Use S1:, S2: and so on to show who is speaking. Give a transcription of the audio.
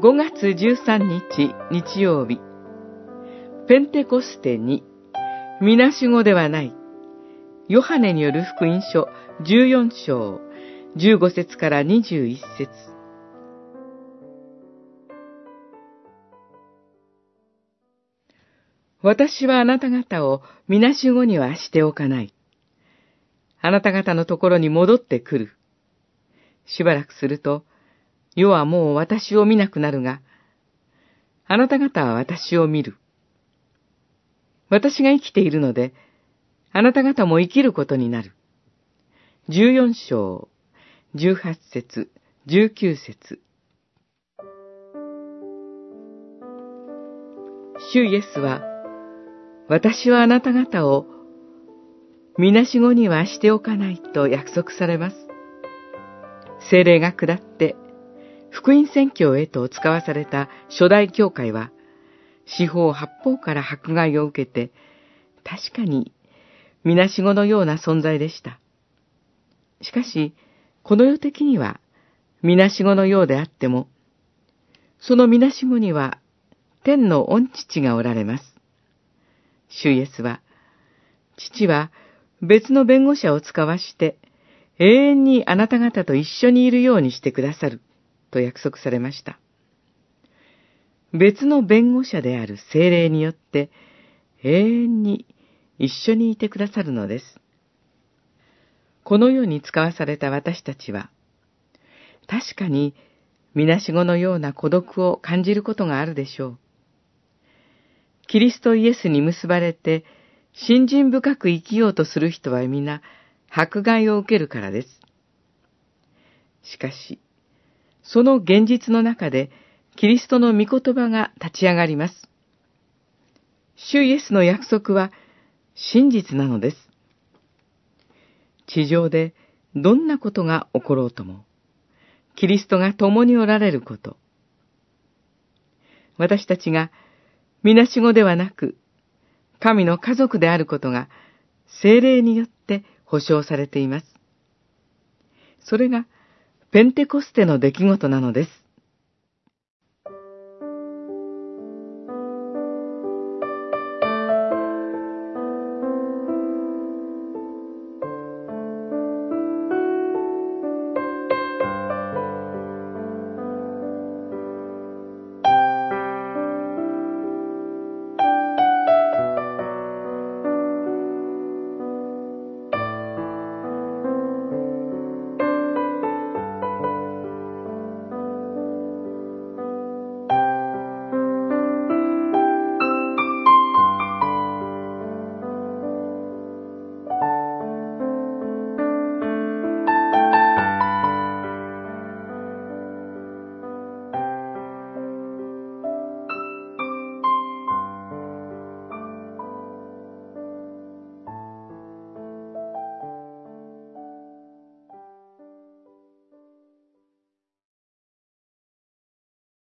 S1: 5月13日日曜日、ペンテコステに、みなしごではない、ヨハネによる福音書14章、15節から21節私はあなた方をみなしごにはしておかない。あなた方のところに戻ってくる。しばらくすると、世はもう私を見なくなるが、あなた方は私を見る。私が生きているので、あなた方も生きることになる。十四章、十八節、十九節。主イエスは、私はあなた方を、みなしごにはしておかないと約束されます。精霊が下って、福音宣教へと使わされた初代教会は、四方八方から迫害を受けて、確かに、みなしごのような存在でした。しかし、この世的には、みなしごのようであっても、そのみなしごには、天の御父がおられます。主イエスは、父は別の弁護者を使わして、永遠にあなた方と一緒にいるようにしてくださる、と約束されました。別の弁護者である精霊によって、永遠に一緒にいてくださるのです。このように使わされた私たちは、確かに、みなしごのような孤独を感じることがあるでしょう。キリストイエスに結ばれて、信心深く生きようとする人は皆、迫害を受けるからです。しかし、その現実の中で、キリストの御言葉が立ち上がります。主イエスの約束は真実なのです。地上でどんなことが起ころうとも、キリストが共におられること。私たちがみなしごではなく、神の家族であることが精霊によって保証されています。それがペンテコステの出来事なのです。